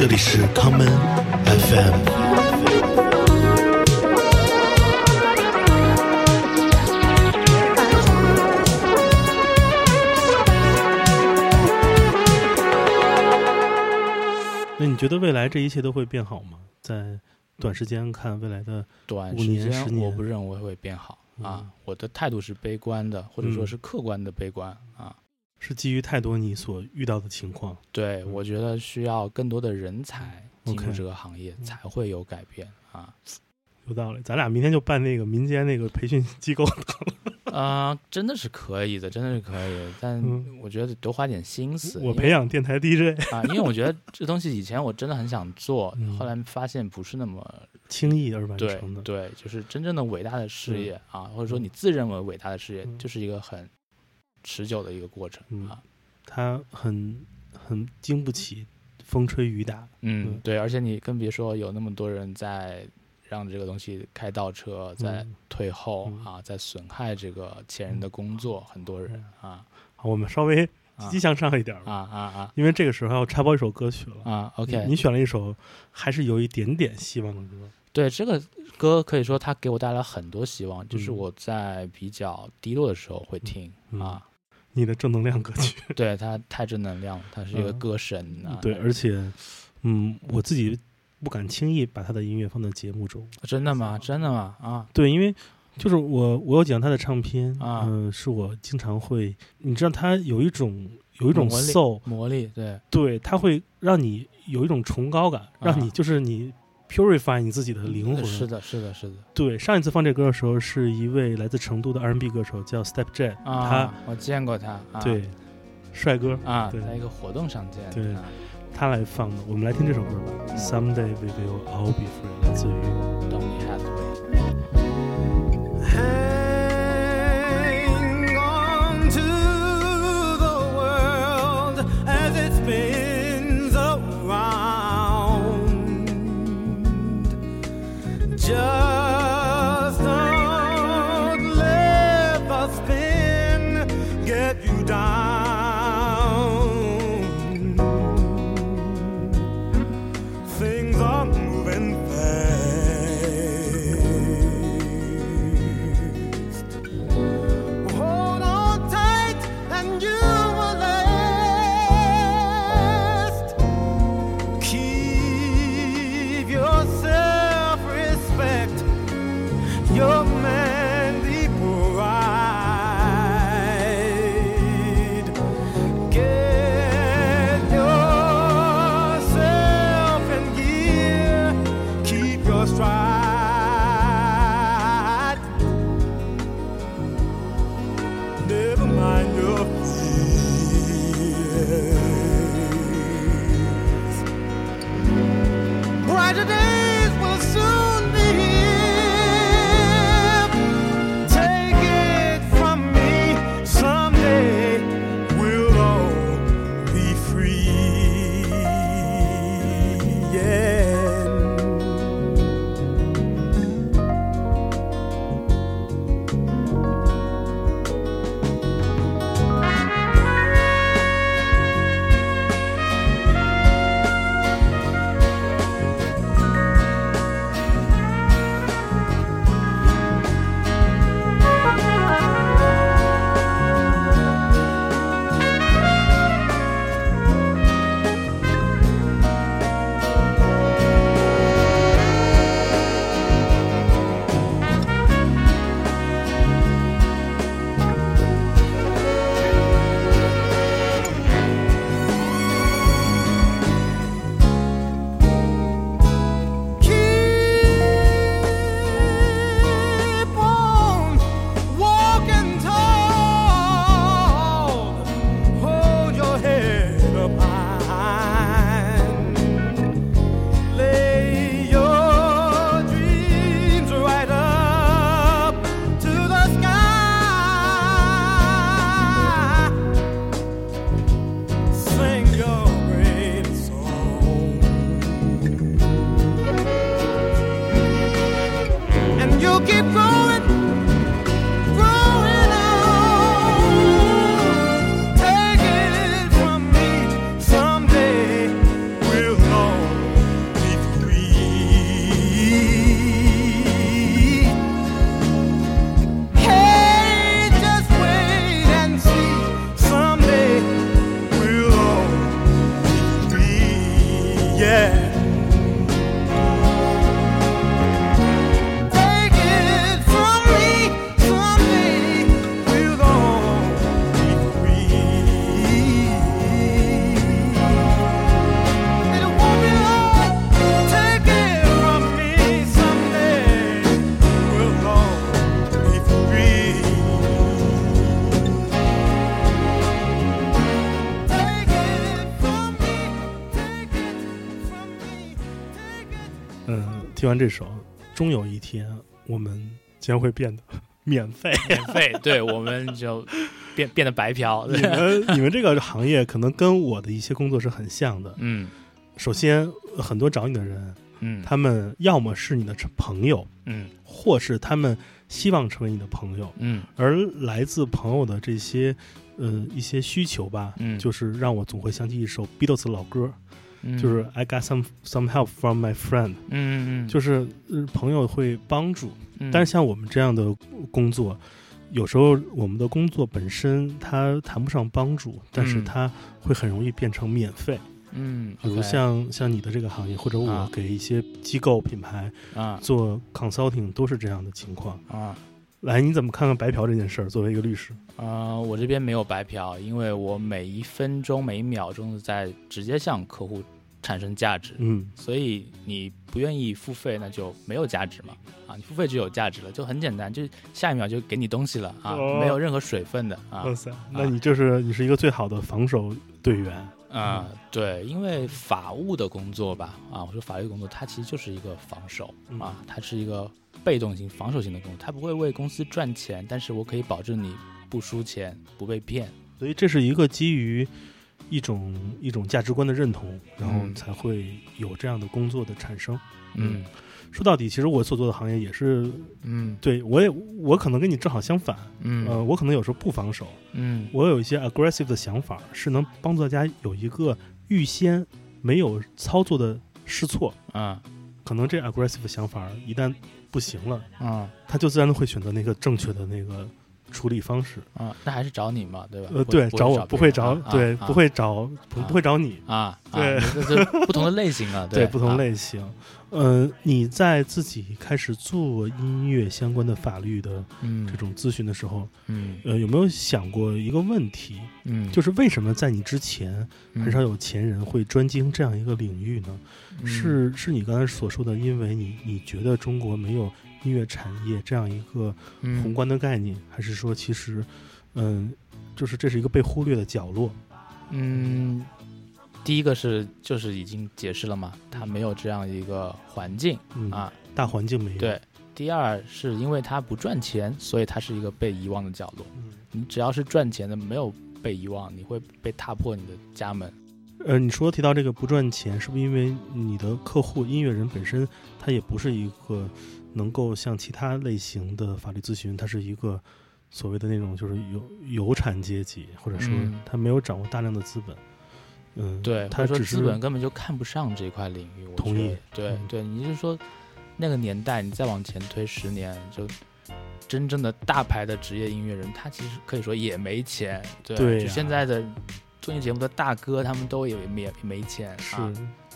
这里是 common FM。那你觉得未来这一切都会变好吗？在短时间看，未来的短时间我不认为会变好啊嗯，我的态度是悲观的，或者说嗯是客观的悲观啊。是基于太多你所遇到的情况。对，嗯我觉得需要更多的人才进入这个行业，嗯才会有改变啊。有道理，咱俩明天就办那个民间那个培训机构。啊、真的是可以的，真的是可以的，但嗯我觉得多花点心思。我培养电台 DJ，啊，因为我觉得这东西以前我真的很想做，嗯后来发现不是那么轻易而完成的。对，就是真正的伟大的事嗯业啊，或者说你自认为伟大的事业，嗯就是一个很持久的一个过程嗯啊。它很很经不起风吹雨打。嗯，嗯对，而且你更别说有那么多人在让这个东西开倒车，在嗯退后嗯啊，在损害这个前人的工作，很多人啊好，我们稍微积啊极向上一点吧，啊啊啊因为这个时候要插播一首歌曲了。啊！OK，你选了一首还是有一点点希望的歌。对这个歌可以说它给我带来很多希望，就是嗯我在比较低落的时候会听嗯啊。你的正能量歌曲，对他太正能量了，它是一个嗯歌神啊。对，而且，嗯，我自己不敢轻易把他的音乐放在节目中。真的吗？真的吗？啊对，因为就是我，我有几张他的唱片，啊嗯、是我经常会，你知道，他有一种有一种魔力 soul，魔力对对，他会让你有一种崇高感，让你啊就是你 purify 你自己的灵魂。是的，是的，是的对，上一次放这歌的时候，是一位来自成都的 R&B 歌手叫 Step Jet，、啊，我见过他，啊、对帅哥，啊，对在一个活动上见，对啊他来放的。我们来听这首歌吧、嗯 s o m e d a y we will all be free，来自于 Donny Hathaway。听完这首，终有一天我们将会变得 免费。免费，对，我们就变变得白嫖。你们你们这个行业可能跟我的一些工作是很像的。嗯首先，很多找你的人，嗯，他们要么是你的朋友，嗯或是他们希望成为你的朋友，嗯而来自朋友的这些呃一些需求吧，嗯就是让我总会想起一首 Beatles 的老歌，嗯，就是 I got some some help from my friend，嗯嗯嗯，就是、呃朋友会帮助。嗯。但是像我们这样的工作，有时候我们的工作本身它谈不上帮助，但是嗯。它会很容易变成免费。嗯，比如像像你的这个行业，或者我啊。给一些机构品牌啊。做 consulting，都是这样的情况。啊来，你怎么看看白嫖这件事儿？作为一个律师，啊，我这边没有白嫖，因为我每一分钟每一秒钟都在直接向客户产生价值。嗯所以你不愿意付费，那就没有价值嘛。啊，你付费就有价值了，就很简单，就下一秒就给你东西了啊，哦没有任何水分的啊哇塞，那你就是你是一个最好的防守队员。啊，对，因为法务的工作吧，啊，我说法律工作它其实就是一个防守嗯啊，它是一个被动型、防守型的工作，它不会为公司赚钱，但是我可以保证你不输钱、不被骗。所以这是一个基于一种一种价值观的认同，然后嗯才会有这样的工作的产生。嗯说到底，其实我所做的行业也是嗯对我也我可能跟你正好相反，嗯呃，我可能有时候不防守，嗯我有一些 aggressive 的想法，是能帮助大家有一个预先没有操作的试错。啊可能这 aggressive 的想法一旦不行了，啊他就自然会选择那个正确的那个处理方式。啊，那还是找你嘛，对吧？呃，对，找我不会找对，啊不会找，不会找你。啊，对啊，这这不同的类型啊，对，不同啊类型。呃，你在自己开始做音乐相关的法律的嗯。这种咨询的时候，嗯。呃，有没有想过一个问题，嗯，就是为什么在你之前嗯很少有前人会专精这样一个领域呢？嗯。是是你刚才所说的，因为你你觉得中国没有音乐产业这样一个嗯。宏观的概念，还是说其实，嗯，就是这是一个被忽略的角落？嗯，第一个是就是已经解释了嘛，它没有这样一个环境嗯，啊。大环境没有。对，第二是因为它不赚钱，所以它是一个被遗忘的角落。嗯，你只要是赚钱的，没有被遗忘，你会被踏破你的家门。呃，你说提到这个不赚钱，是不是因为你的客户音乐人本身他也不是一个能够像其他类型的法律咨询，他是一个所谓的那种就是有有产阶级，或者说嗯他没有掌握大量的资本。嗯，对，他或者说资本根本就看不上这块领域。我同意对嗯对，你是说那个年代，你再往前推十年，就真正的大牌的职业音乐人，他其实可以说也没钱。对，就现在的综艺节目的大哥，他们都也没没钱是。啊，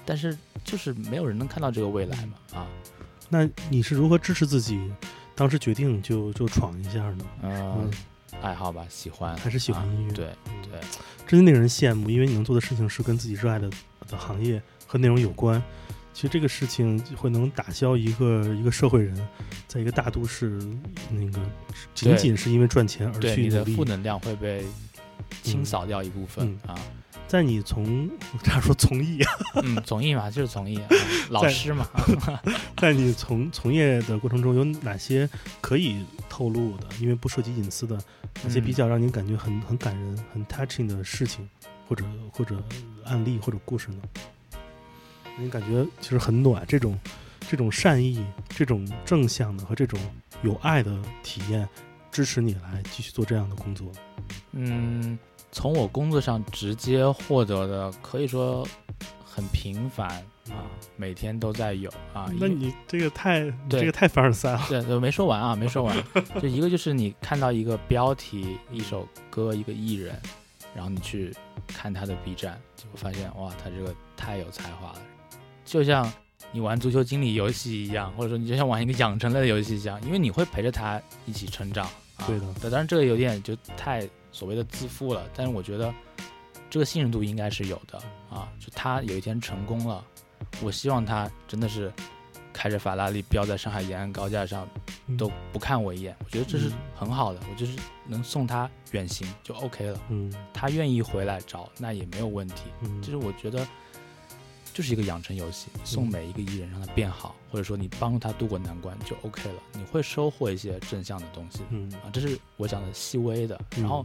但是就是没有人能看到这个未来嘛啊，那你是如何支持自己当时决定就就闯一下呢？啊嗯，爱好吧，喜欢还是喜欢啊音乐对嗯对，真令人羡慕，因为你能做的事情是跟自己热爱的的行业和内容有关。其实这个事情会能打消一个一个社会人，在一个大都市那个仅仅是因为赚钱而去努力你的负。能量会被清扫掉一部分嗯啊。在你从我这样说从艺啊，嗯，从艺嘛，就是从艺啊，老在师嘛，在你从从业的过程中有哪些可以透露的，因为不涉及隐私的，哪些嗯比较让您感觉很很感人、很 touching 的事情，或者或者案例或者故事呢？您感觉其实很暖，这种这种善意、这种正向的和这种有爱的体验，支持你来继续做这样的工作。嗯，从我工作上直接获得的，可以说很频繁啊，每天都在有啊。那你这个太对这个太凡尔赛了。对，对没说完啊，没说完。就一个就是你看到一个标题、一首歌、一个艺人，然后你去看他的 B 站，就会发现哇，他这个太有才华了。就像你玩足球经理游戏一样，或者说你就像玩一个养成类的游戏一样，因为你会陪着他一起成长。啊、对的当然这个有点就太所谓的自负了，但是我觉得这个信任度应该是有的啊。就他有一天成功了，我希望他真的是开着法拉利飙在上海延安高架上嗯都不看我一眼，我觉得这是嗯很好的，我就是能送他远行就 OK 了。嗯他愿意回来找，那也没有问题。嗯，就是我觉得，就是一个养成游戏，送嗯每一个艺人让他变好，或者说你帮助他度过难关就 OK 了，你会收获一些正向的东西嗯啊，这是我讲的细微的。嗯然后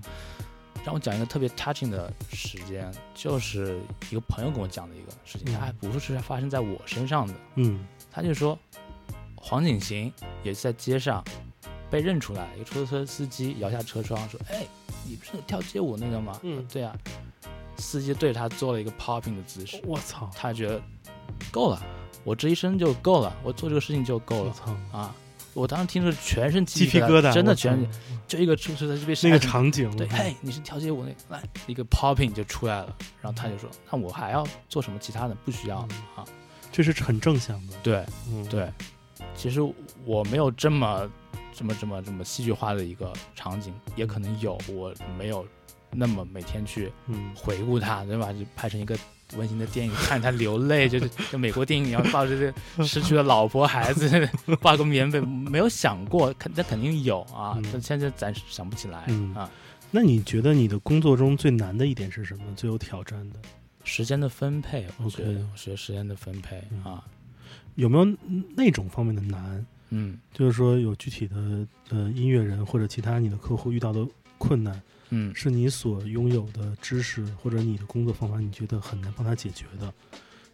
让我讲一个特别 touching 的时间，就是一个朋友跟我讲的一个事情，还不是发生在我身上的，嗯他就说黄景行也是在街上被认出来，一个出租车司机摇下车窗说：“哎，你不是跳街舞那个吗？”嗯对啊。司机对着他做了一个 popping 的姿势，我操，他觉得够了，我这一生就够了，我做这个事情就够了。我操，啊！我当时听着全身鸡皮皮疙瘩，真的全身就一个出租车司机被那个场景，对，嘿，你是跳街舞那个，来一个 popping 就出来了，然后他就说，那我还要做什么其他的？不需要嗯。啊。这是很正向的，对嗯，对，其实我没有这么这么这么这么戏剧化的一个场景，也可能有，我没有那么每天去嗯回顾他，对吧？就拍成一个温馨的电影，看他流泪，就是 就美国电影一样，抱着这失去了老婆孩子，抱个棉被，没有想过，肯那肯定有啊嗯，但现在暂时想不起来嗯啊。那你觉得你的工作中最难的一点是什么？最有挑战的？时间的分配，我觉得 OK 我觉得时间的分配嗯啊，有没有那种方面的难？嗯就是说有具体的呃音乐人或者其他你的客户遇到的困难，嗯是你所拥有的知识或者你的工作方法，你觉得很难帮他解决的，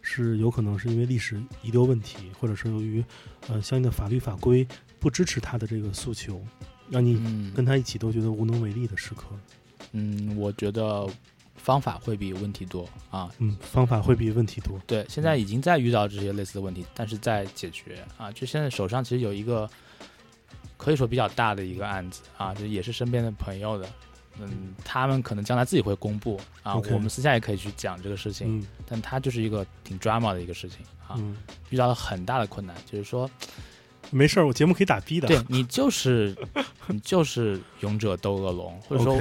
是有可能是因为历史遗留问题，或者是由于呃相应的法律法规不支持他的这个诉求，让你嗯跟他一起都觉得无能为力的时刻。嗯，我觉得方法会比问题多啊。嗯，方法会比问题多。对，现在已经在遇到这些类似的问题，但是在解决啊。就现在手上其实有一个可以说比较大的一个案子啊，就也是身边的朋友的，嗯，他们可能将来自己会公布啊我们私下也可以去讲这个事情，嗯但它就是一个挺 drama 的一个事情啊，嗯，遇到了很大的困难，就是说，没事儿，我节目可以打逼的。对你就是你就是勇者斗恶龙，或者说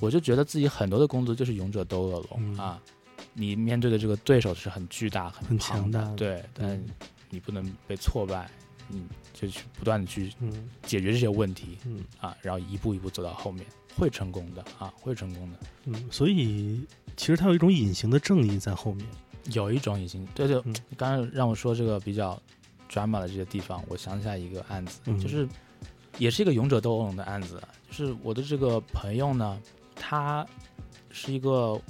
我就觉得自己很多的工作就是勇者斗恶龙、嗯啊，你面对的这个对手是很巨大、很强大的对，但嗯你不能被挫败，你就去不断的去嗯解决这些问题嗯啊，然后一步一步走到后面，会成功的啊，会成功的。嗯，所以其实它有一种隐形的正义在后面。有一种隐形对对，刚刚让我说这个比较 drama 的这些地方，我想起来一个案子，嗯就是也是一个勇者斗恶龙的案子，就是我的这个朋友呢，他是一个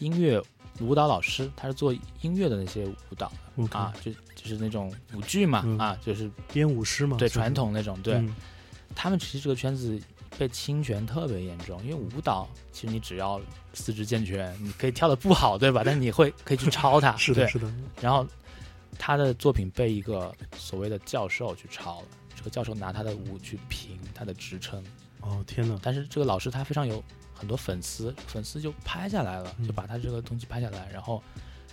音乐舞蹈老师，他是做音乐的那些舞蹈啊，就就是那种舞剧嘛、嗯。啊，就是编舞师嘛，对传统那种，对、嗯。他们其实这个圈子被侵权特别严重，因为舞蹈其实你只要四肢健全，你可以跳的不好，对吧？但你会可以去抄它，是的，是的，然后他的作品被一个所谓的教授去抄了，这个教授拿他的舞去评他的职称，哦天哪，但是这个老师他非常有很多粉丝，粉丝就拍下来了，嗯。就把他这个东西拍下来，然后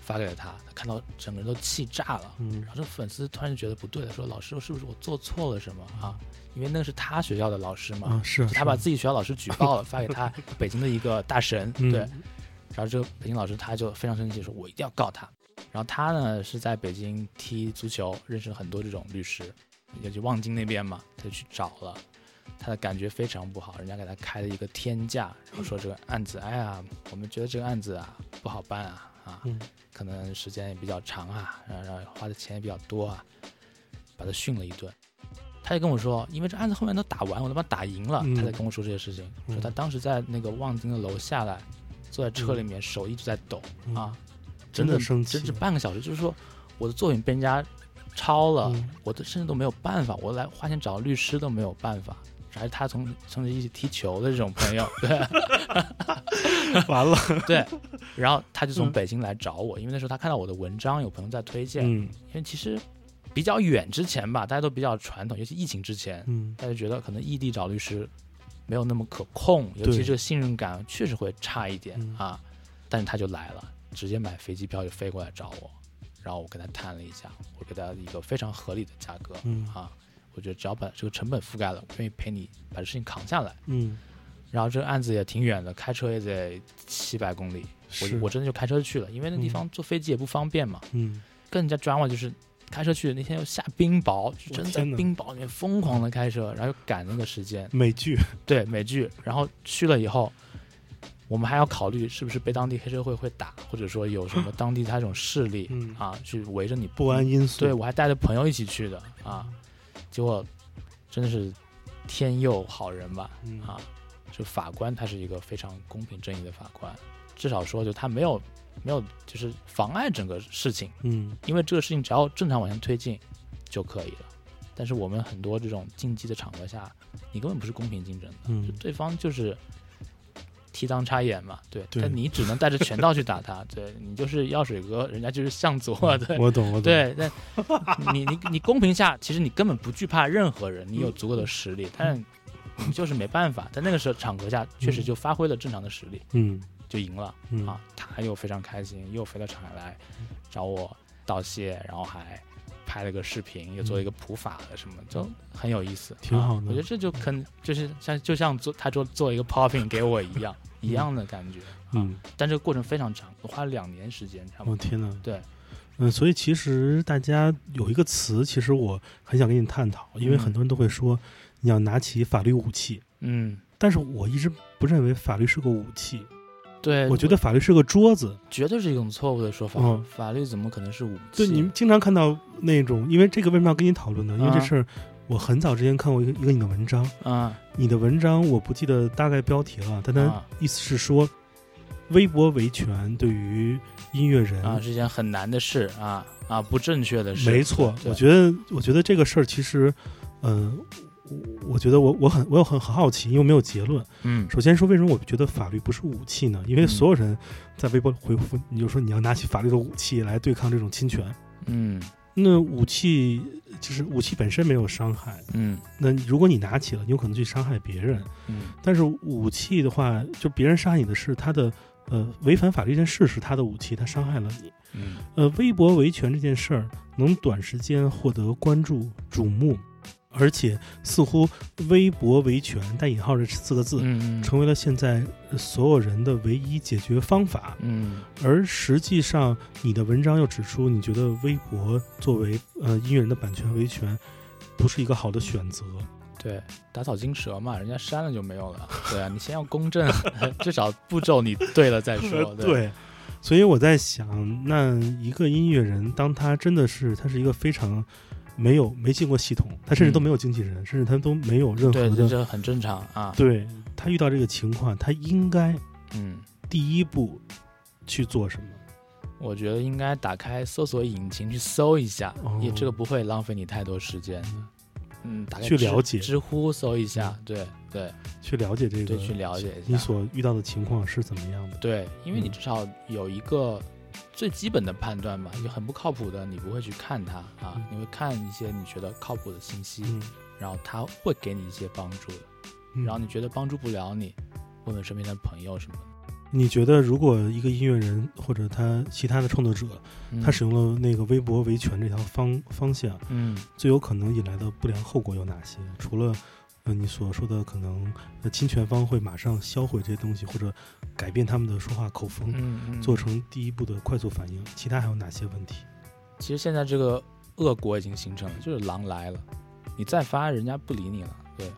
发给了他，他看到整个人都气炸了。嗯然后这个粉丝突然就觉得不对了，说老师是不是我做错了什么啊？因为那是他学校的老师嘛，啊是啊，他把自己学校老师举报了，发给他 北京的一个大神，嗯对，然后这个北京老师他就非常生气，说我一定要告他。然后他呢是在北京踢足球，认识了很多这种律师，也就望京那边嘛，他就去找了。他的感觉非常不好，人家给他开了一个天价，然后说这个案子，哎呀，我们觉得这个案子啊不好办啊啊，嗯可能时间也比较长啊，然后然后花的钱也比较多啊，把他训了一顿。他就跟我说，因为这案子后面都打完，我他妈打赢了，嗯他才跟我说这些事情。嗯说他当时在那个望京的楼下来，坐在车里面，手一直在抖、嗯啊，真的的生气整整半个小时。就是说，我的作品被人家抄了，嗯我都甚至都没有办法，我来花钱找律师都没有办法。还是他从从着一起踢球的这种朋友，对 完了，对，然后他就从嗯。北京来找我，因为那时候他看到我的文章，有朋友在推荐，嗯。因为其实比较远之前吧，大家都比较传统，尤其疫情之前，嗯。大家觉得可能异地找律师没有那么可控，尤其这个信任感确实会差一点、嗯。啊。但是他就来了，直接买飞机票就飞过来找我，然后我跟他谈了一下，我给他一个非常合理的价格，嗯。啊，我觉得只要把这个成本覆盖了，我愿意陪你把这事情扛下来。嗯，然后这个案子也挺远的，开车也得七百公里，我是。我真的就开车去了，因为那地方坐飞机也不方便嘛。嗯。更加抓马就是开车去，那天又下冰雹，就真的在冰雹里面疯狂的开车，然后又赶那个时间，美剧，对美剧，然后去了以后，我们还要考虑是不是被当地黑社会会打，或者说有什么当地他这种势力、嗯。啊去围着你不安因素，对我还带着朋友一起去的啊，结果真的是天佑好人吧嗯啊！就法官他是一个非常公平正义的法官，至少说就他没有没有就是妨碍整个事情，嗯因为这个事情只要正常往前推进就可以了。但是我们很多这种竞技的场合下，你根本不是公平竞争的，嗯就对方就是踢裆插眼嘛，对，对。但你只能带着拳套去打他，对你就是药水哥，人家就是向左，对，我懂我懂，对，但你你你公平下，其实你根本不惧怕任何人，你有足够的实力，但你就是没办法，在那个时候场合下，确实就发挥了正常的实力，嗯。就赢了嗯。啊！他又非常开心，又飞到上海来找我道谢，然后还拍了个视频，又做一个普法的什么，就很有意思，嗯挺好的。啊我觉得这就可就是像就像做他做做一个 popping 给我一样，一样的感觉。嗯，但这个过程非常长，我花了两年时间，差不多。我天呐，对，嗯，所以其实大家有一个词，其实我很想跟你探讨，因为嗯。很多人都会说你要拿起法律武器，嗯，但是我一直不认为法律是个武器，对，我觉得法律是个桌子。绝对是一种错误的说法。嗯法律怎么可能是武器？对，你们经常看到那种，因为这个为什么要跟你讨论呢？因为这啊事儿，我很早之前看过一个一个你的文章，啊你的文章我不记得大概标题了，但它啊意思是说，微博维权对于音乐人啊，是一件很难的事啊啊，不正确的事。没错，我觉得，我觉得这个事儿其实，呃，我我觉得我我很我有很很好奇，因为没有结论。嗯首先说，为什么我觉得法律不是武器呢？因为嗯所有人在微博回复，你就说你要拿起法律的武器来对抗这种侵权。嗯那武器就是武器本身没有伤害，嗯那如果你拿起了，你有可能去伤害别人。嗯但是武器的话，就别人伤害你的是他的呃违反法律这件事是他的武器，他伤害了你。嗯呃，微博维权这件事儿能短时间获得关注瞩目，而且似乎微博维权带引号这四个字、嗯成为了现在呃所有人的唯一解决方法。嗯而实际上，你的文章又指出，你觉得微博作为呃音乐人的版权维权不是一个好的选择。对，打草惊蛇嘛，人家删了就没有了。对啊，你先要公正，至少步骤你对了再说。对，对，所以我在想，那一个音乐人，当他真的是他是一个非常没有没进过系统，他甚至都没有经纪人，甚至他都没有任何对，这的，这很正常啊。对他遇到这个情况，他应该嗯，第一步去做什么？我觉得应该打开搜索引擎去搜一下，哦也这个不会浪费你太多时间的。嗯，打开去了解知乎搜一下，对对去了解这个，对，去了解一下。你所遇到的情况是怎么样的？对，因为你嗯至少有一个最基本的判断吧，就很不靠谱的，你不会去看它啊嗯，你会看一些你觉得靠谱的信息，嗯，然后它会给你一些帮助的。嗯然后你觉得帮助不了你，问问身边的朋友什么的。你觉得，如果一个音乐人或者他其他的创作者，嗯他使用了那个微博维权这条方方向，嗯最有可能引来的不良后果有哪些？除了呃你所说的可能呃侵权方会马上销毁这些东西，或者改变他们的说话口风，嗯嗯，做成第一步的快速反应，其他还有哪些问题？其实现在这个恶果已经形成了，就是狼来了，你再发人家不理你了，对，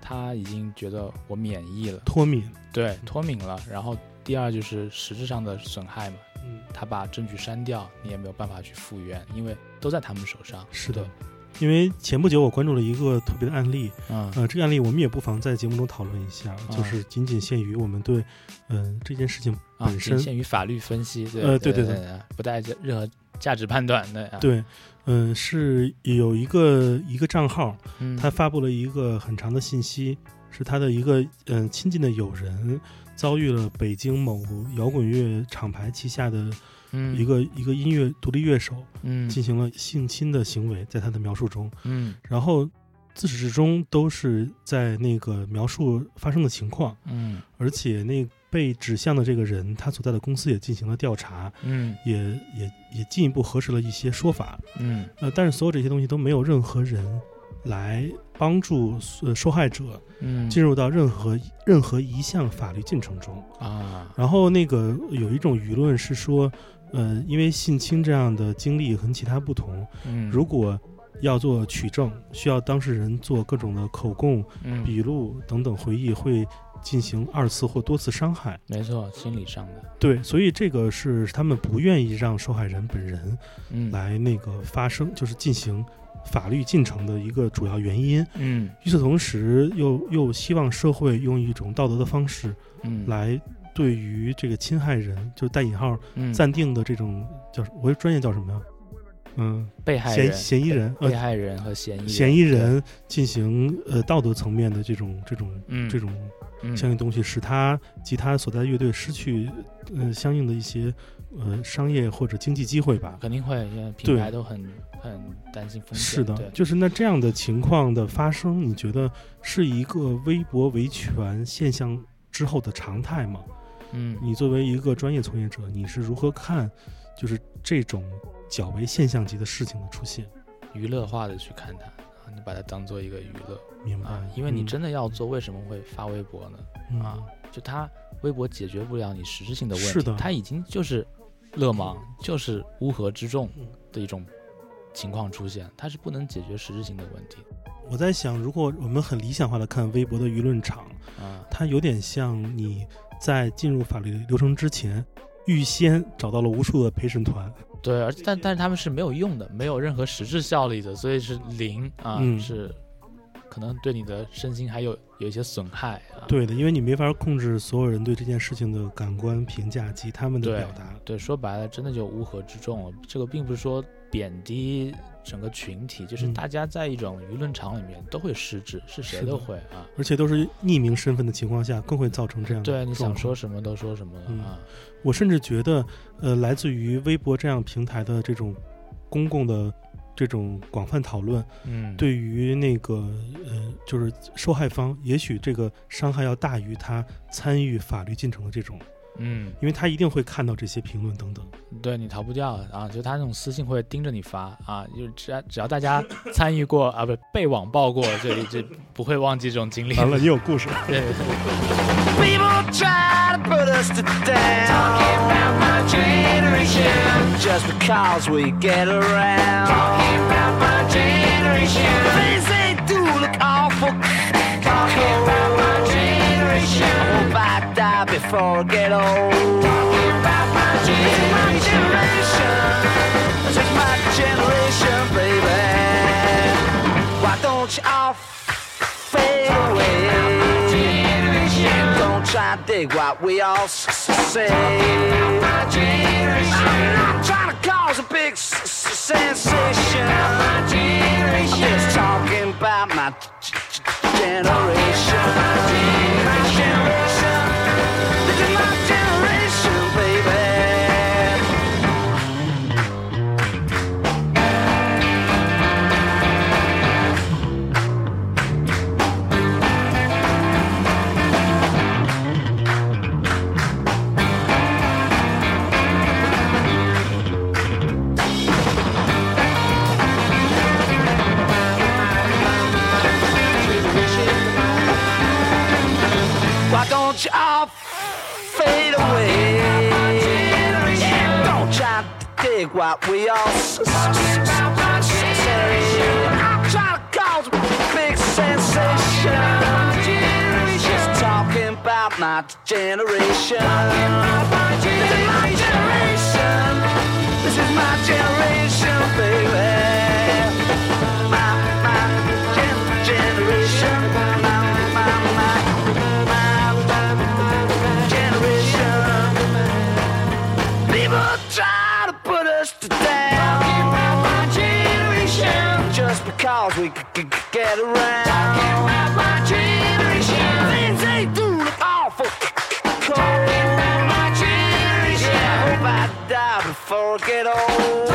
他已经觉得我免疫了，脱敏，对，脱敏了。然后第二就是实质上的损害嘛，嗯，他把证据删掉，你也没有办法去复原，因为都在他们手上。是的对，因为前不久我关注了一个特别的案例，啊呃，这个案例我们也不妨在节目中讨论一下，就是仅仅限于我们对，嗯、这件事情啊，仅本身，限于法律分析，呃对对对对，不带任何价值判断的。啊，对，嗯、是有一个一个账号，嗯，他发布了一个很长的信息，是他的一个嗯、亲近的友人遭遇了北京某摇滚乐厂牌旗下的嗯一个、一个音乐独立乐手嗯。进行了性侵的行为，在他的描述中，嗯。然后自始至终都是在那个描述发生的情况，嗯。而且那被指向的这个人，他所在的公司也进行了调查，嗯。也也也进一步核实了一些说法。嗯。呃，但是所有这些东西都没有任何人来帮助呃受害者嗯。进入到任何任何一项法律进程中。啊。然后那个有一种舆论是说，呃，因为性侵这样的经历和其他不同，嗯如果要做取证，需要当事人做各种的口供、嗯笔录等等回忆，会进行二次或多次伤害。没错，心理上的对，所以这个是他们不愿意让受害人本人嗯来那个发生，就是进行法律进程的一个主要原因。嗯与此同时，又又希望社会用一种道德的方式嗯来对于这个侵害人，就带引号嗯暂定的这种叫我专业叫什么呀？嗯，被害人嫌疑人呃被害人和嫌疑人嫌疑人进行呃道德层面的这种这种嗯这种嗯相应东西，使他及他所在的乐队失去呃相应的一些呃商业或者经济机会吧。肯定会，因为品对牌都很很担心风险。是的，就是那这样的情况的发生，你觉得是一个微博维权现象之后的常态吗？嗯你作为一个专业从业者，你是如何看就是这种较为现象级的事情的出现？娱乐化的去看它啊，你把它当做一个娱乐明白？啊，因为你嗯真的要做，为什么会发微博呢？嗯啊，就它微博解决不了你实质性的问题，是的它已经就是勒芒，就是乌合之众嗯的一种情况出现，它是不能解决实质性的问题我在想，如果我们很理想化的看微博的舆论场，啊。它有点像你在进入法律流程之前，预先找到了无数的陪审团。对，而但但是他们是没有用的，没有任何实质效力的，所以是零啊，嗯是可能对你的身心还有有一些损害啊。对的，因为你没法控制所有人对这件事情的感官评价及他们的表达。对，说白了，真的就乌合之众了。这个并不是说贬低整个群体，就是嗯大家在一种舆论场里面都会失职，是谁都会啊。而且都是匿名身份的情况下，更会造成这样的对，你想说什么都说什么了嗯啊。我甚至觉得，呃，来自于微博这样平台的这种公共的这种广泛讨论，嗯，对于那个呃，就是受害方，也许这个伤害要大于他参与法律进程的这种，嗯，因为他一定会看到这些评论等等。对你逃不掉啊，就他那种私信会盯着你发啊，就只要只要大家 参与过啊，不是被网暴过，这里就不会忘记这种经历。完了，你有故事。对，Hope I die before I get old. Talking about my generation. This is my generation, baby. Why don't you all fade away? Don't try to dig what we all say. I'm not trying to cause a big sensation. I'm just talking about my generation. What we all say. I'm trying to cause a big sensation. Just talking about my generation. This is my generation. This is my generation, baby. Because we c- c- get around. Talking about my generation. Things they do look awful cold. Talking about my generation. I hope I die before I get old.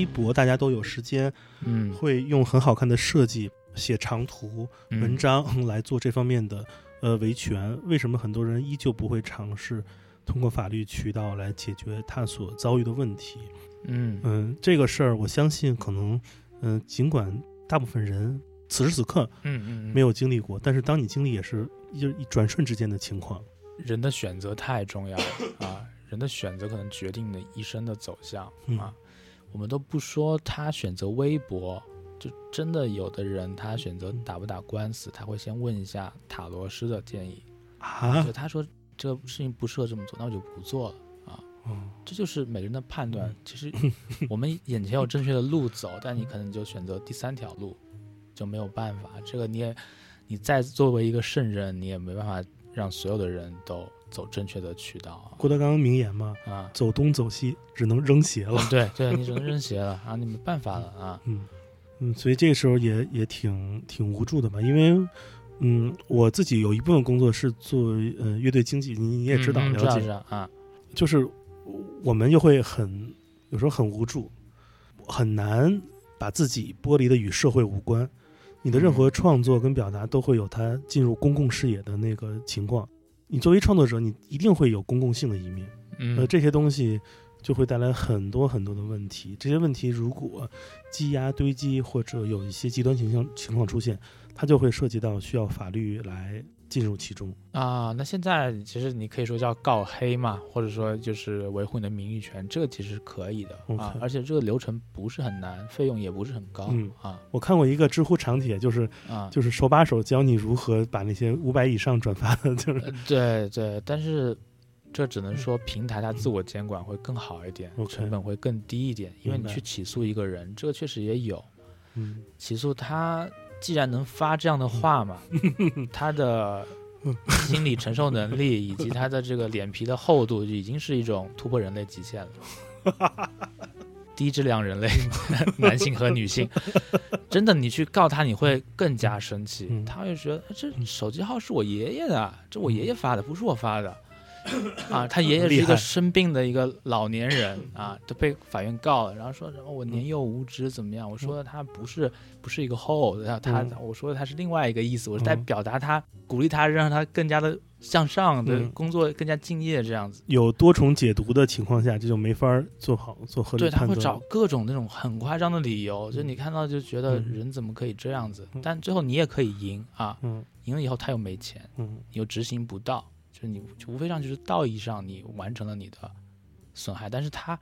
微博大家都有时间，嗯，会用很好看的设计写长图嗯文章 来做这方面的呃维权。为什么很多人依旧不会尝试通过法律渠道来解决他所遭遇的问题？嗯嗯，这个事儿我相信可能，嗯、尽管大部分人此时此刻嗯嗯，没有经历过，但是当你经历，也是一一转瞬之间的情况。人的选择太重要了啊！人的选择可能决定了一生的走向嗯啊。我们都不说他选择微博，就真的有的人他选择打不打官司，他会先问一下塔罗师的建议，啊就，他说这个事情不适合这么做，那我就不做了啊。哦这就是每个人的判断嗯。其实我们眼前有正确的路走，但你可能就选择第三条路，就没有办法。这个你也，你再作为一个圣人，你也没办法让所有的人都走正确的渠道郭德纲名言嘛，啊。啊，走东走西只能扔鞋了。对对，你只能扔鞋了啊，你没办法了啊。嗯嗯，所以这个时候也也挺挺无助的吧，因为嗯，我自己有一部分工作是做呃乐队经济，你你也知道、了解，啊，就是我们又会很有时候很无助，很难把自己剥离的与社会无关。你的任何创作跟表达都会有它进入公共视野的那个情况。你作为创作者，你一定会有公共性的一面。嗯呃，这些东西就会带来很多很多的问题。这些问题如果积压堆积，或者有一些极端情况情况出现，它就会涉及到需要法律来进入其中。啊，那现在其实你可以说叫告黑嘛，或者说就是维护你的名誉权，这个其实是可以的啊，而且这个流程不是很难，费用也不是很高、嗯啊我看过一个知乎长帖，就是啊，就是手把手教你如何把那些五百以上转发的，就是呃对对，但是这只能说平台它自我监管会更好一点成本会更低一点，因为你去起诉一个人，这个确实也有嗯起诉他，既然能发这样的话嘛，他的心理承受能力以及他的这个脸皮的厚度，就已经是一种突破人类极限了。低质量人类，男性和女性，真的，你去告他，你会更加生气。嗯他会觉得哎这手机号是我爷爷的，这我爷爷发的，不是我发的。啊，他爷爷是一个生病的一个老年人 啊，都被法院告了，然后说什么我年幼无知怎么样？我说的他不是不是一个后，然后他嗯。我说的他是另外一个意思，我是在嗯。表达他鼓励他，让他更加的向上的嗯。工作更加敬业这样子。有多重解读的情况下，这就没法做好做合理对，他。会找各种那种很夸张的理由，就你看到就觉得嗯。人怎么可以这样子嗯？但最后你也可以赢啊，嗯。赢了以后他又没钱，又执行不到，就是你就无非上就是道义上你完成了你的损害，但是他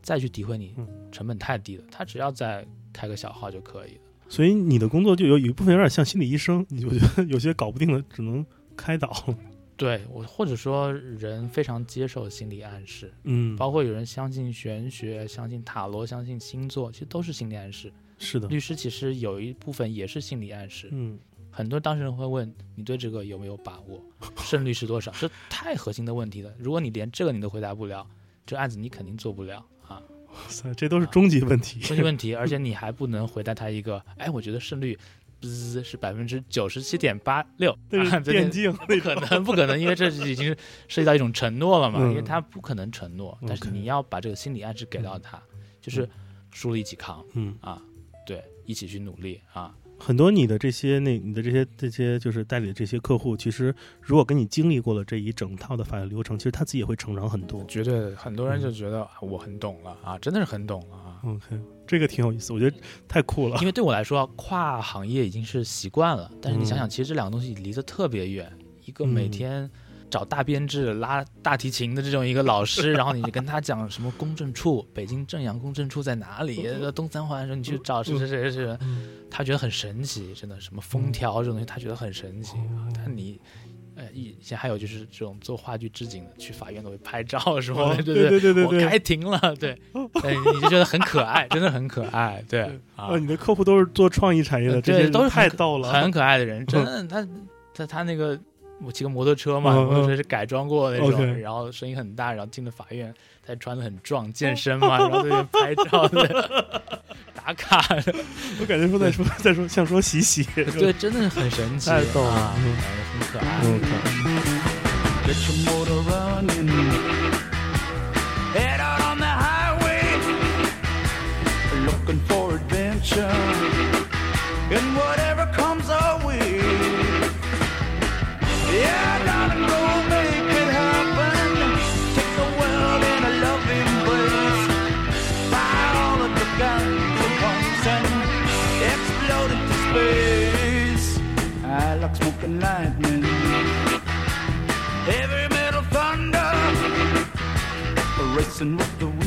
再去诋毁你嗯，成本太低了，他只要再开个小号就可以了。所以你的工作就有有一部分有点像心理医生，你我觉得有些搞不定的只能开导。对我，或者说人非常接受心理暗示，嗯，包括有人相信玄学、相信塔罗、相信星座，其实都是心理暗示。是的，律师其实有一部分也是心理暗示。嗯很多当事人会问你对这个有没有把握，胜率是多少？这太核心的问题了。如果你连这个你都回答不了，这案子你肯定做不了啊，哇塞，这都是终极问题。终极问题。而且你还不能回答他一个，哎，我觉得胜率。滋是百分之九十七点八六，电竞，不可能，不可能，因为这已经是涉及到一种承诺了嘛，嗯因为他不可能承诺，但是你要把这个心理暗示给到他，就是输了一起扛嗯，啊，对，一起去努力啊，很多你的这些那你的这些这些就是代理的这些客户，其实如果跟你经历过了这一整套的法律流程，其实他自己也会成长很多。绝对很多人就觉得、啊我很懂了啊，真的是很懂了啊。OK，这个挺有意思，我觉得太酷了因。为对我来说，跨行业已经是习惯了。但是你想想，其实这两个东西离得特别远。一个每嗯天找大编制、拉大提琴的这种一个老师，然后你跟他讲什么公证处，北京正阳公证处在哪里？东三环的时候你去找谁谁谁谁谁，他觉得很神奇，真的什么封条这种东西，他觉得很神奇。但你。呃，以前还有就是这种做话剧置景的，去法院都会拍照什么的，哦对对对对对开庭了，对，对，你就觉得很可爱，真的很可爱，对啊啊，，你的客户都是做创意产业的，呃这些对都是很太逗了。很可爱的人，真的，他他他那个我骑个摩托车嘛，摩托车是改装过那种，然后声音很大，然后进了法院，他穿的很壮，健身嘛，然后在那拍照的 打卡，我感觉说在说 在说像说洗洗，对，真的很神奇，太逗了，很可爱。And what? Racing with the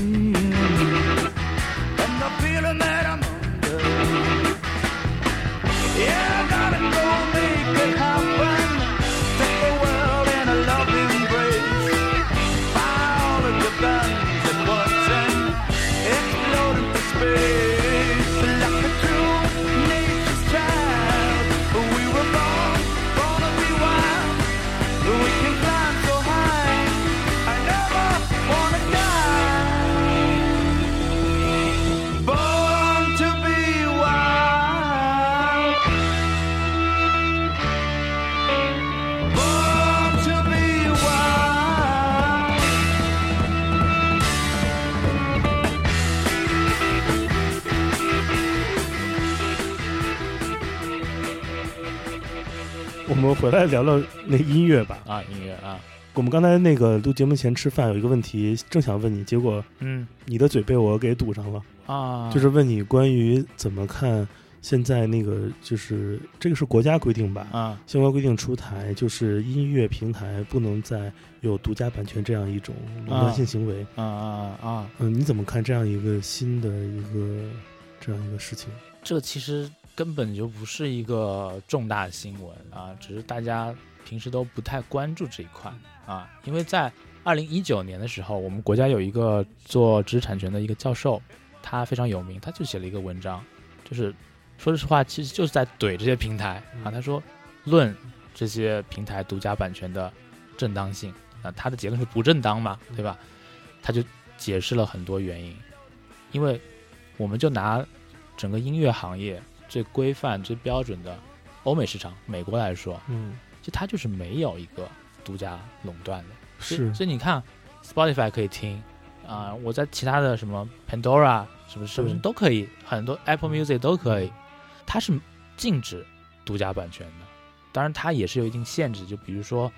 们回来聊聊那音乐吧。啊，音乐啊，我们刚才那个录节目前吃饭有一个问题，正想问你，结果嗯你的嘴被我给堵上了，啊，就是问你关于怎么看现在那个，就是这个是国家规定吧？啊相关规定出台，就是音乐平台不能再有独家版权这样一种垄断性行为。啊啊啊，嗯，你怎么看这样一个新的一个这样一个事情？这其实根本就不是一个重大新闻啊，只是大家平时都不太关注这一块啊。因为在二零一九年的时候，我们国家有一个做知识产权的一个教授，他非常有名，他就写了一个文章，就是说实话，其实就是在怼这些平台啊。他说，论这些平台独家版权的正当性啊，他的结论是不正当嘛，对吧？他就解释了很多原因，因为我们就拿整个音乐行业最规范、最标准的欧美市场，美国来说，嗯，就它就是没有一个独家垄断的。是所以你看，Spotify 可以听啊、我在其他的什么 Pandora 什么是不是都可以，很多 Apple Music 都可以，它是禁止独家版权的。当然，它也是有一定限制，就比如说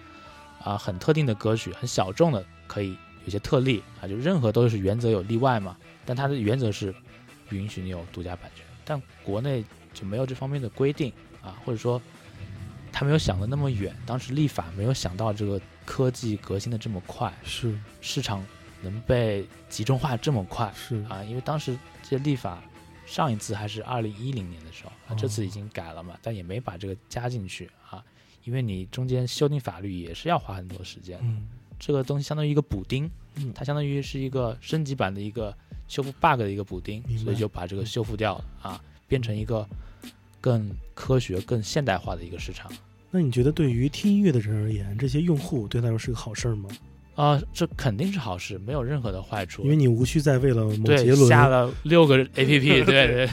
啊、很特定的歌曲，很小众的可以有些特例啊，就任何都是原则有例外嘛。但它的原则是允许你有独家版权，但国内就没有这方面的规定啊，或者说他没有想的那么远，当时立法没有想到这个科技革新的这么快，是。市场能被集中化这么快是。啊，因为当时这些立法上一次还是二零一零年的时候这次已经改了嘛，但也没把这个加进去啊，因为你中间修订法律也是要花很多时间，嗯。这个东西相当于一个补丁，嗯它相当于是一个升级版的一个修复 bug 的一个补丁所以就把这个修复掉了啊，变成一个更科学、更现代化的一个市场。那你觉得对于听音乐的人而言，这些用户对他来说是个好事儿吗？啊、这肯定是好事，没有任何的坏处。因为你无需再为了某对杰伦下了六个 A P P，对对，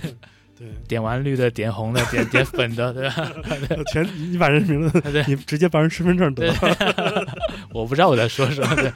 对点完绿的，点红的，点点粉的，对吧？全你把人名字，你直接把人身份证得了。，我不知道我在说什么。对，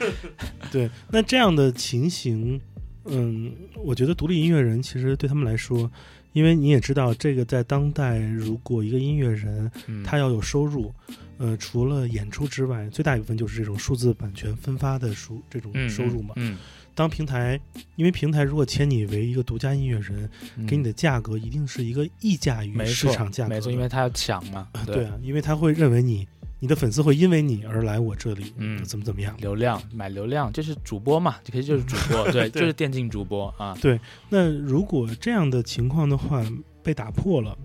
对，那这样的情形，嗯，我觉得独立音乐人其实对他们来说，因为你也知道，这个在当代，如果一个音乐人嗯。他要有收入，呃，除了演出之外，最大一部分就是这种数字版权分发的收这种嗯收入嘛。嗯，当平台，因为平台如果签你为一个独家音乐人，嗯。给你的价格一定是一个溢价于市场价格，没错，因为他要抢嘛，对啊，因为他会认为你你的粉丝会因为你而来我这里，嗯怎么怎么样。流量买流量就是主播嘛，这可以就是主播，对，对就是电竞主播啊。对那如果这样的情况的话被打破了，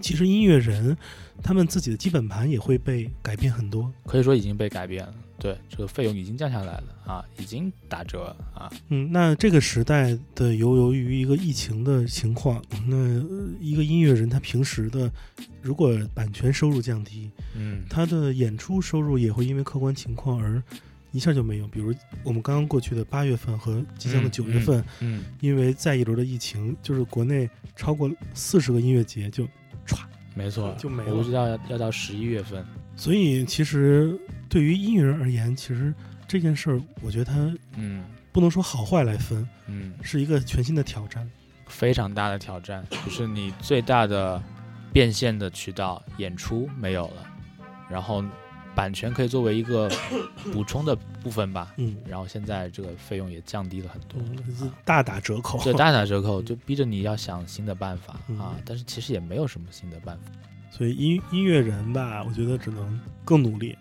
其实音乐人他们自己的基本盘也会被改变很多。可以说已经被改变了，对，这个费用已经降下来了啊，已经打折啊。嗯，那这个时代的由由于一个疫情的情况，那呃一个音乐人他平时的如果版权收入降低，嗯，他的演出收入也会因为客观情况而一下就没有。比如我们刚刚过去的八月份和即将的嗯九月份，嗯，因为再一轮的疫情，就是国内超过四十个音乐节就歘，没错，就没了我知道要要到十一月份。所以其实对于音乐人而言，其实这件事儿，我觉得它嗯不能说好坏来分，嗯，是一个全新的挑战。非常大的挑战，就是你最大的变现的渠道演出没有了，然后版权可以作为一个补充的部分吧，嗯，然后现在这个费用也降低了很多，嗯，是大打折扣。对，大打折扣，就逼着你要想新的办法嗯啊，但是其实也没有什么新的办法。所以音音乐人吧，我觉得只能更努力。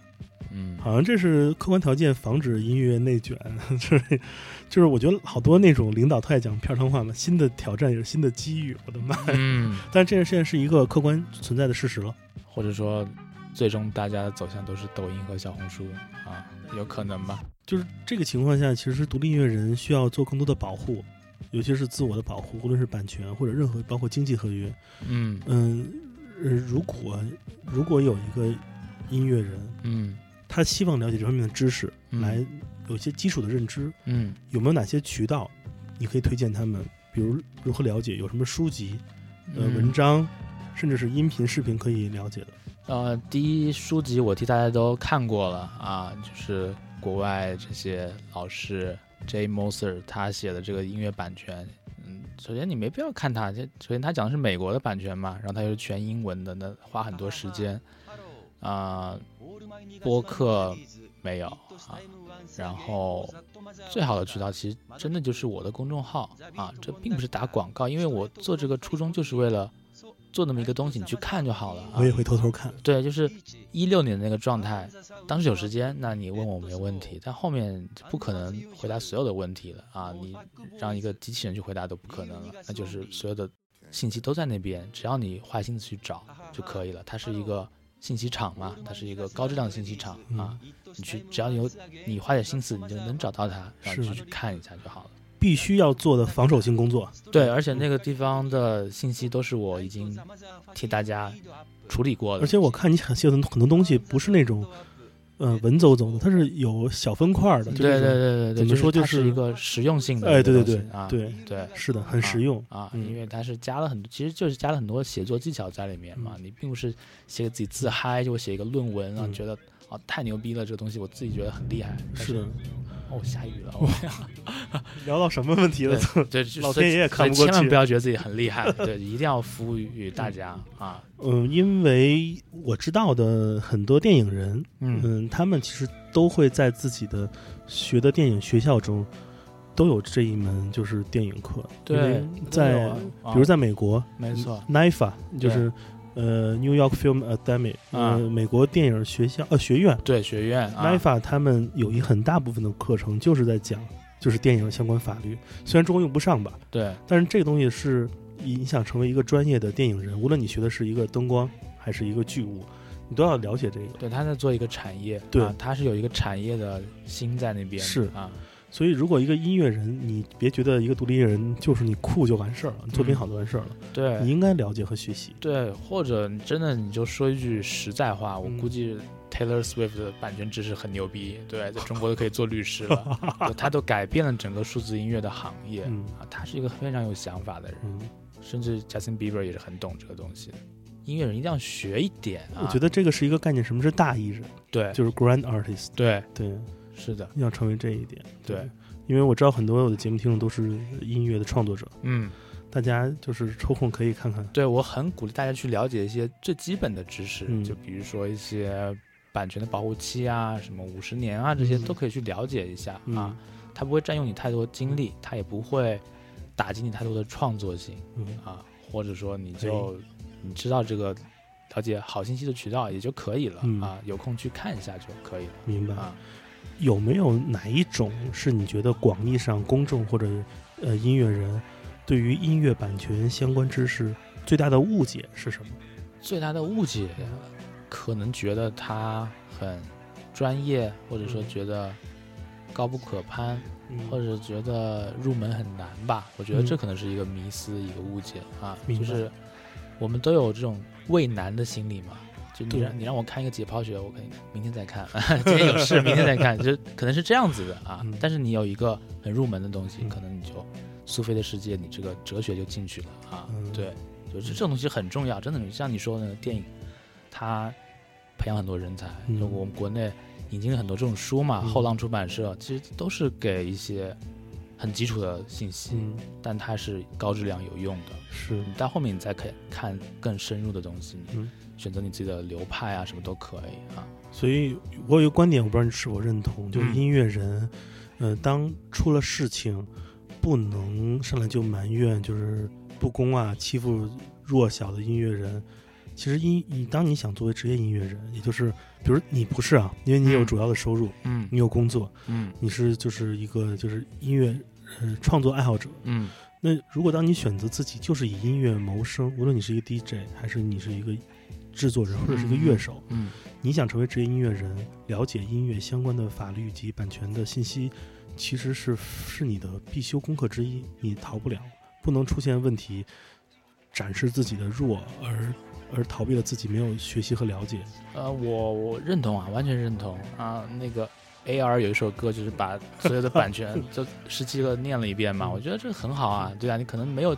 嗯，好像这是客观条件，防止音乐内卷。就 是就是，我觉得好多那种领导特爱讲片儿汤话嘛，新的挑战也是新的机遇。我的妈！嗯，但这件事情是一个客观存在的事实了。或者说，最终大家的走向都是抖音和小红书啊，有可能吧？就是这个情况下，其实独立音乐人需要做更多的保护，尤其是自我的保护，无论是版权或者任何包括经济合约。嗯嗯，呃，如果如果有一个音乐人，嗯他希望了解这方面的知识，嗯来有一些基础的认知，嗯有没有哪些渠道你可以推荐他们？比如如何了解，有什么书籍、呃嗯文章，甚至是音频、视频可以了解的？呃，第一书籍我替大家都看过了啊，就是国外这些老师 J Moser 他写的这个音乐版权。嗯，首先你没必要看他，这首先他讲的是美国的版权嘛，然后他又是全英文的，那花很多时间。啊、播客没有啊，然后最好的渠道其实真的就是我的公众号啊，这并不是打广告，因为我做这个初衷就是为了做那么一个东西，你去看就好了、啊。我也会偷偷看。对，就是一六年的那个状态，当时有时间，那你问我没问题，但后面不可能回答所有的问题了啊！你让一个机器人去回答都不可能了，那就是所有的信息都在那边，只要你花心思去找就可以了。它是一个信息场嘛，它是一个高质量的信息场啊，你去只要有你花点心思，你就能找到它，然后去看一下就好了。必须要做的防守性工作，对，而且那个地方的信息都是我已经替大家处理过的，而且我看你很写的很多东西不是那种，呃，文绉绉的，它是有小分块的。就对对对对对，怎么说就就是是一个实用性的哎，对对对啊，对，对是的，很实用。啊，嗯因为它是加了很多，其实就是加了很多写作技巧在里面嘛。你并不是写给自己自嗨，就会写一个论文啊，嗯觉得啊太牛逼了，这个东西我自己觉得很厉害。是的，哦，下雨了，我 聊到什么问题了？对，就老天爷也看不过去千万不要觉得自己很厉害，对，一定要服务于大家啊。嗯，因为我知道的很多电影人，嗯嗯，他们其实都会在自己的学的电影学校中都有这一门就是电影课。对，在啊比如在美国没错，，NIFA 就是呃 New York Film Academy，啊。呃，美国电影学校呃学院。对学院啊，，NIFA 他们有一很大部分的课程就是在讲就是电影相关法律，虽然中国用不上吧，对。但是这个东西是你想成为一个专业的电影人，无论你学的是一个灯光还是一个剧务，你都要了解这个。对，他在做一个产业，对啊，他是有一个产业的心在那边，是啊，所以，如果一个音乐人，你别觉得一个独立音乐人就是你酷就完事儿了，你作品嗯好就完事儿了，对，你应该了解和学习。对，或者你真的你就说一句实在话，我嗯估计 Taylor Swift 的版权知识很牛逼，对，在 中国都可以做律师了，他都改变了整个数字音乐的行业、嗯啊，他是一个非常有想法的人，嗯，甚至 Justin Bieber 也是很懂这个东西的。音乐人一定要学一点啊！我觉得这个是一个概念，什么是大艺人？对，就是 grand artist。对，对，是的，要成为这一点。对，因为我知道很多我的节目听众都是音乐的创作者，嗯，大家就是抽空可以看看。对我很鼓励大家去了解一些最基本的知识，嗯就比如说一些版权的保护期啊，什么五十年啊，这些嗯都可以去了解一下、嗯啊。它不会占用你太多精力，它也不会打击你太多的创作性嗯，啊，或者说你就你知道这个了解好信息的渠道也就可以了、嗯啊，有空去看一下就可以了明白。啊。有没有哪一种是你觉得广义上公众或者呃音乐人对于音乐版权相关知识最大的误解是什么？最大的误解，可能觉得他很专业，或者说觉得高不可攀，或者觉得入门很难吧。我觉得这嗯可能是一个迷思，一个误解啊。就是我们都有这种畏难的心理嘛。就你对让你让我看一个解剖学，我肯定明天再看，今天有事，明天再看，就可能是这样子的啊。嗯但是你有一个很入门的东西，嗯可能你就苏菲的世界，你这个哲学就进去了啊。嗯对，就是这种东西很重要，真的。你像你说的那个电影，它培养很多人才，嗯就我们国内引进了很多这种书嘛，嗯后浪出版社其实都是给一些很基础的信息，嗯，但它是高质量有用的。是。你到后面你再可以看更深入的东西，选择你自己的流派啊，什么都可以啊。所以我有一个观点，我不知道你是否认同，就是嗯。音乐人，呃，当出了事情，不能上来就埋怨，就是不公啊，欺负弱小的音乐人。其实音你当你想作为职业音乐人，也就是比如你不是啊，因为你有嗯。主要的收入，嗯。你有工作，嗯。你是就是一个就是音乐呃创作爱好者。嗯那如果当你选择自己就是以音乐谋生，无论你是一个 DJ 还是你是一个制作人或者是一个乐手，嗯你想成为职业音乐人，了解音乐相关的法律及版权的信息，其实是是你的必修功课之一，你逃不了，不能出现问题，展示自己的弱，而而逃避了自己没有学习和了解。呃，我我认同啊，完全认同啊。那个 AR 有一首歌，就是把所有的版权就十七个念了一遍嘛，我觉得这个很好啊，对啊，你可能没有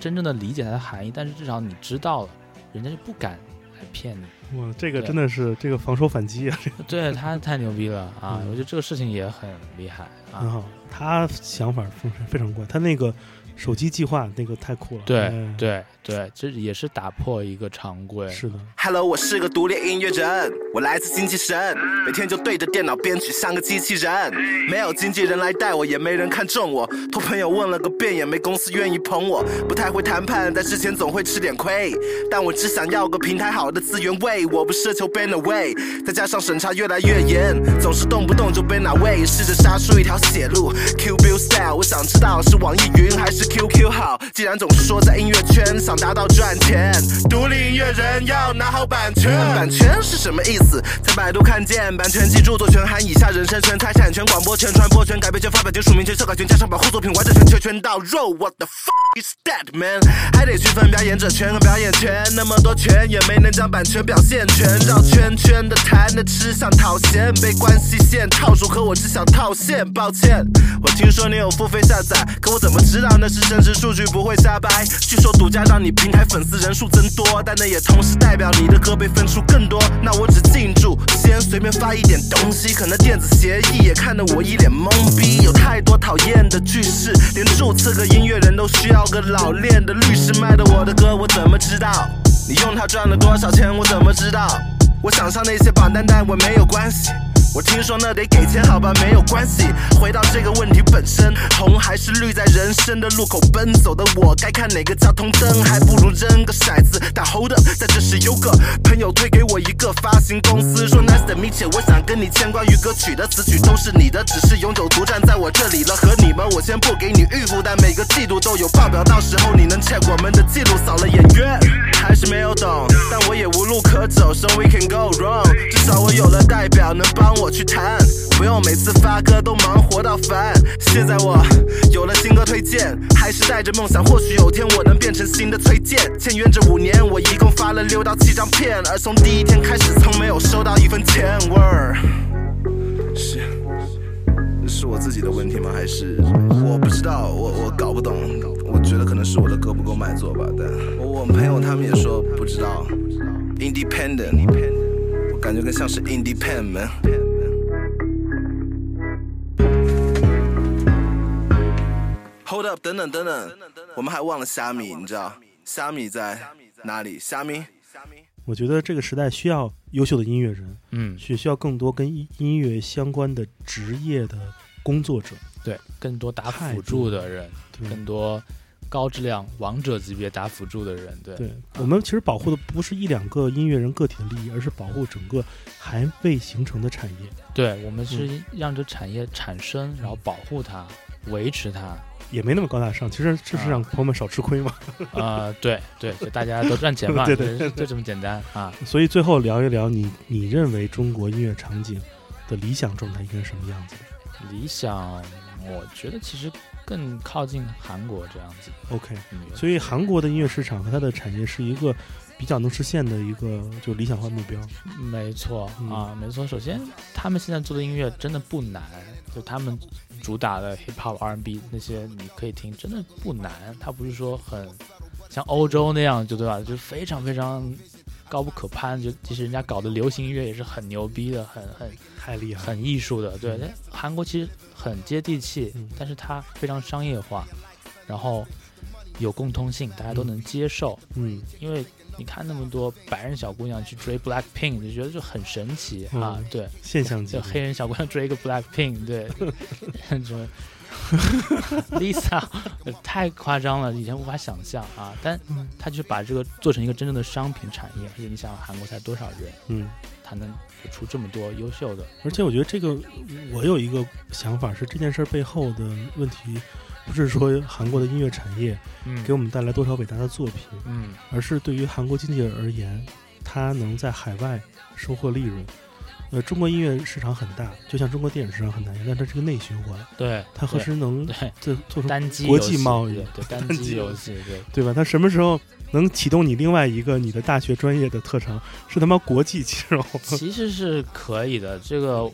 真正的理解它的含义，但是至少你知道了，人家就不敢来骗你。哇，这个真的是这个防守反击啊，这 个对他太牛逼了啊！嗯我觉得这个事情也很厉害啊。很好。他想法非常非常怪，他那个手机计划那个太酷了。对哎，对对，这也是打破一个常规。是的，Hello，我是个独立音乐人，我来自精气神，每天就对着电脑编曲，像个机器人。没有经纪人来带我，也没人看中我，托朋友问了个遍，也没公司愿意捧我。不太会谈判，在之前总会吃点亏，但我只想要个平台好的资源位，我不奢求 ban away。再加上审查越来越严，总是动不动就被哪位试着杀出一条血路。Q Bill Style，我想知道是网易云还是 QQ 好。既然总是说在音乐圈想达到赚钱，独立音乐人要拿好版权。版权是什么意思？在百度看见，版权及著作权含以下人身权、财产权、广播权、传播权、改编权、发表权、署名权、修改权，加上保护作品完整权、确权到肉。What the fuck is that man？还得区分表演者权和表演权，那么多权也没能将版权表现全。绕圈圈的谈的吃相讨嫌，被关系线套住，可我只想套现。抱歉，我听说你有付费下载，可我怎么知道那是真实数据不会瞎掰？据说独家让你你平台粉丝人数增多，但那也同时代表你的歌被分出更多。那我只进驻，先随便发一点东西，可能电子协议也看得我一脸懵逼。有太多讨厌的句式，连注册个音乐人都需要个老练的律师。卖的我的歌，我怎么知道？你用它赚了多少钱，我怎么知道？我想上那些榜单，但我没有关系。我听说那得给钱，好吧，没有关系。回到这个问题本身，红还是绿，在人生的路口奔走的我，该看哪个交通灯？还不如扔个骰子。但 hold up，在这时有个朋友推给我一个发行公司，说 Nice to meet you，我想跟你签关于歌曲的词曲都是你的，只是永久独占在我这里了。和你们，我先不给你预付，但每个季度都有报表，到时候你能 check 我们的记录，扫了眼冤。还是没有懂，但我也无路可走，so we can go wrong。至少我有了代表能帮我我去谈，不用每次发歌都忙活到烦。现在我有了新歌推荐，还是带着梦想，或许有天我能变成新的崔健。签约这五年，我一共发了六到七张片，而从第一天开始，从没有收到一分钱。Word，是。是我自己的问题吗？还是我不知道，我我搞不懂。我觉得可能是我的歌不够卖座吧。但我我朋友他们也说不知道。Independent，我感觉更像是 Independent。Hold up，等等等等，我们还忘了虾米，你知道虾米在哪里？虾米，我觉得这个时代需要优秀的音乐人，嗯，需需要更多跟音音乐相关的职业的工作者。对，更多打辅助的人，对更多高质量王者级别打辅助的人，对对，我们其实保护的不是一两个音乐人个体的利益，而是保护整个还未形成的产业。对，我们嗯是让这产业产生，然后保护它，维持它。也没那么高大上，其实就是让朋友们少吃亏嘛。呃，对对，就大家都赚钱嘛，对对就就这么简单啊。所以最后聊一聊你你认为中国音乐场景的理想状态应该是什么样子理想，我觉得其实更靠近韩国这样子。？OK，嗯所以韩国的音乐市场和它的产业是一个比较能实现的一个就理想化目标。没错嗯啊，没错。首先，他们现在做的音乐真的不难，就他们主打的 hip hop、R&B 那些，你可以听，真的不难。它不是说很像欧洲那样，就对吧？就非常非常高不可攀。就其实人家搞的流行音乐也是很牛逼的，很很太厉害，很艺术的。对，但韩国其实很接地气嗯，但是它非常商业化，然后有共通性，大家都能接受。嗯，因为你看那么多白人小姑娘去追 Black Pink，就觉得就很神奇、啊嗯。对，现象级就黑人小姑娘追一个 Black Pink，对，什么 Lisa 太夸张了，以前无法想象啊。但他就把这个做成一个真正的商品产业，而且你想韩国才多少人，嗯，他能出这么多优秀的，而且我觉得这个，我有一个想法是，这件事儿背后的问题，不是说韩国的音乐产业嗯给我们带来多少伟大的作品，嗯而是对于韩国经济而言，它能在海外收获利润。呃，中国音乐市场很大，就像中国电影市场很大一样，但它是个内循环，对，它何时能做出单机国际贸易对对单单机游戏对。对吧？它什么时候能启动你另外一个你的大学专业的特长？是他妈国际金融。其实是可以的，这个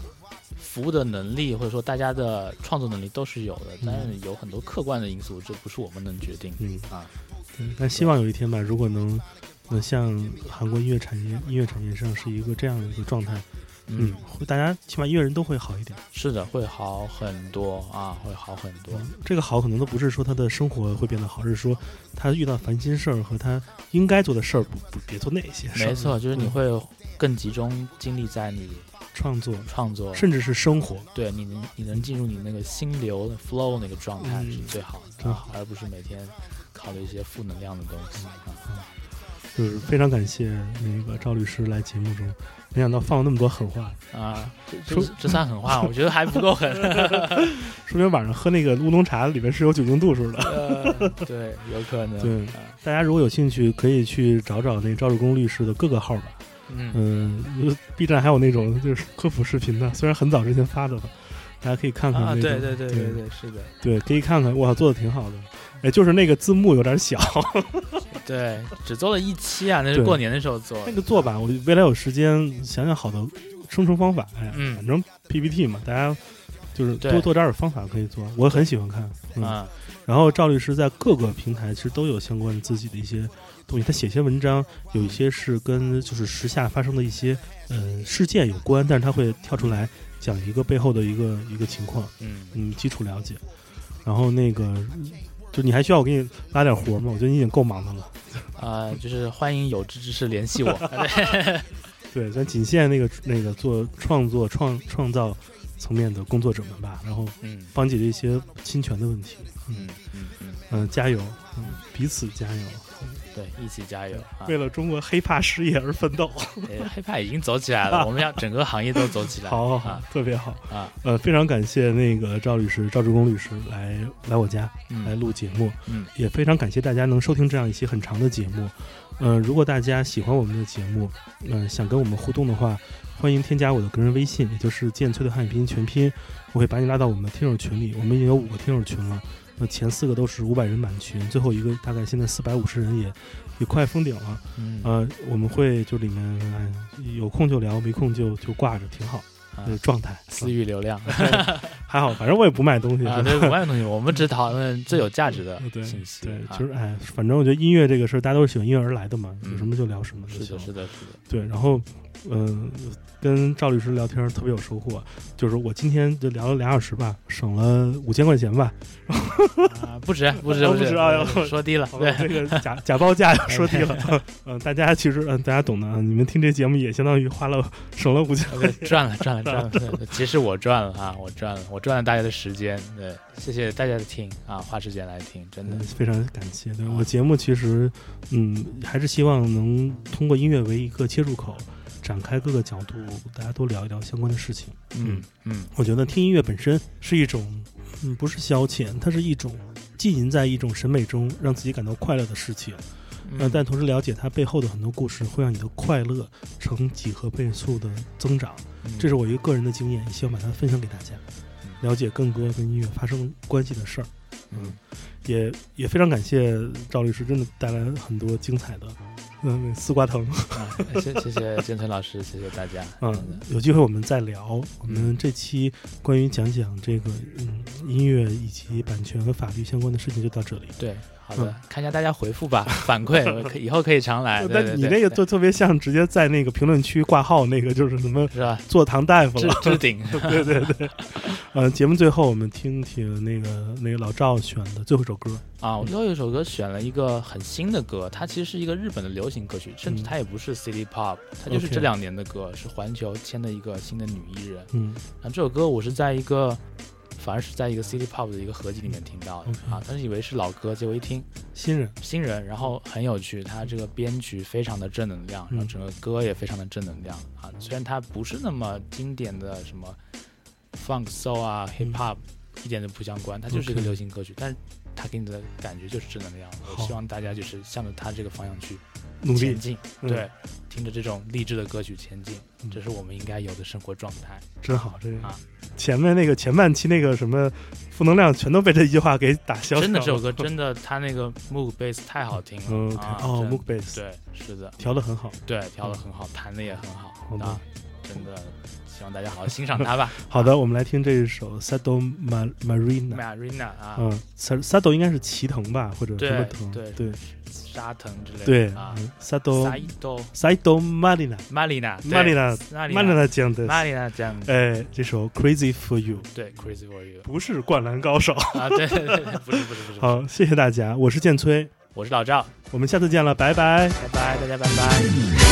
服务的能力或者说大家的创作能力都是有的，但是有很多客观的因素，这不是我们能决定嗯啊。对，但希望有一天吧，如果能能像韩国音乐产业音乐产业上是一个这样的一个状态，嗯，会大家起码音乐人都会好一点。是的，会好很多啊，会好很多。嗯这个好可能都不是说他的生活会变得好，而是说他遇到烦心事儿和他应该做的事儿不不别做那些事儿。没错，就是你嗯会更集中精力在你创作，创作，甚至是生活，对你能你能进入你那个心流的 flow 那个状态嗯是最好的，真好而不是每天考虑一些负能量的东西啊。就是非常感谢那个赵律师来节目中，没想到放了那么多狠话，啊，这这这算狠话，我觉得还不够狠。说明晚上喝那个乌龙茶里面是有酒精度数的。呃，对，有可能。对啊大家如果有兴趣，可以去找找那赵志功律师的各个号吧。嗯，嗯，B 站还有那种就是科普视频的，虽然很早之前发的了，大家可以看看啊。对对对对对对，是的，对可以看看，哇，做的挺好的。哎，就是那个字幕有点小，对，只做了一期啊，那是过年的时候做。那个做吧，我未来有时间想想好的生成方法。哎呀，嗯反正 PPT 嘛，大家就是多多找点方法可以做，我很喜欢看。嗯，啊，然后赵律师在各个平台其实都有相关自己的一些东西，他写些文章，有一些是跟就是时下发生的一些呃事件有关，但是他会跳出来讲一个背后的一个一个情况，嗯，嗯，基础了解。然后那个就你还需要我给你拉点活吗？我觉得你已经够忙的了。啊，就是欢迎有志之士联系我。对，咱仅限那个那个做创作创创造层面的工作者们吧，然后嗯帮解决一些侵权的问题。嗯嗯嗯，嗯、加油，嗯，彼此加油，对，一起加油啊！为了中国黑怕事业而奋斗。呃 黑怕已经走起来了，我们要整个行业都走起来。好好好啊，特别好。啊，呃，非常感谢那个赵律师、赵志功律师来来我家来嗯录节目，嗯也非常感谢大家能收听这样一期很长的节目。呃，如果大家喜欢我们的节目，嗯、想跟我们互动的话，欢迎添加我的个人微信，也就是剑崔的汉语拼音全拼，我会把你拉到我们的听友群里。我们已经有五个听友群了，那前四个都是五百人满群，最后一个大概现在四百五十人也也快封顶了。嗯呃，我们会就里面哎有空就聊，没空就就挂着，挺好啊的状态。私域流量 还好，反正我也不卖东西。啊，对，不卖东西，我们只讨论最有价值的 对信息。对，啊就是哎，反正我觉得音乐这个事儿，大家都是喜欢音乐而来的嘛，嗯有什么就聊什么就是的，。是的，是的。对，然后嗯、跟赵律师聊天特别有收获，就是我今天就聊了俩小时吧，省了五千块钱吧。啊，不止，不止，哦不不止啊止，说低了。对，这个假假报价要说低了。嗯、大家其实嗯、大家懂的啊，你们听这节目也相当于花了省了五千块钱。赚了，赚了，赚了。对其实我赚了啊，我赚了，我赚了大家的时间。对，谢谢大家的听啊，花时间来听，真的嗯，。非常感谢。对我节目其实，嗯，还是希望能通过音乐为一个切入口，展开各个角度，大家都聊一聊相关的事情。嗯嗯我觉得听音乐本身是一种，嗯，不是消遣，它是一种浸淫在一种审美中，让自己感到快乐的事情。呃，嗯，但同时了解它背后的很多故事，会让你的快乐呈几何倍速的增长。嗯这是我一个个人的经验，也希望把它分享给大家，了解更多跟音乐发生关系的事儿。嗯也也非常感谢赵律师，真的带来很多精彩的，嗯，丝瓜藤。啊，谢谢谢建成老师，谢谢大家。嗯，有机会我们再聊。我们这期关于讲讲这个嗯音乐以及版权和法律相关的事情就到这里。对，好嗯的，看一下大家回复吧，反馈，我可以后可以常来。但你那个就特别像直接在那个评论区挂号那个，就是什么是吧？做堂大夫了。置顶。对 对对。呃，节目最后我们听听那个那个老赵选的最后一首歌。啊，我最后一首歌选了一个很新的歌，它其实是一个日本的流行歌曲，甚至嗯它也不是 City Pop，它就是这两年的歌，是环球签的一个新的女艺人。嗯那，这首歌我是在一个反而是在一个 City Pop 的一个合集里面听到的啊，当时以为是老歌，结果一听新人，新人，然后很有趣，他这个编曲非常的正能量，然后嗯整个歌也非常的正能量啊。虽然它不是那么经典的什么 funk soul 啊、hip hop，一点都不相关，它就是一个流行歌曲，但是它给你的感觉就是正能量。我希望大家就是向着他这个方向去努力前，进，嗯对，听着这种励志的歌曲前进，嗯这是我们应该有的生活状态。真好。这个啊前面那个前半期那个什么负能量，全都被这一句话给打消了。真的，这首歌真的，他那个 Moog bass 太好听了嗯啊！哦真 Moog bass 对，是的，调的很好。对，调的很好，弹的也很好好的啊，真的希望大家好好欣赏他吧。好的，我们来听这一首 Sado Marina Marina 啊，嗯，Sado 应该是齐藤吧，或者什么藤？对对，沙藤之类的。对啊，Sado Sado Marina Marina Marina Marina 讲的。Marina 讲的。哎，这首 Crazy for You，对 Crazy for You，不是灌篮高手。啊，对 对，不是不是不是。好，谢谢大家，我是建崔，我是老赵，我们下次见了，拜拜，拜拜，大家拜拜。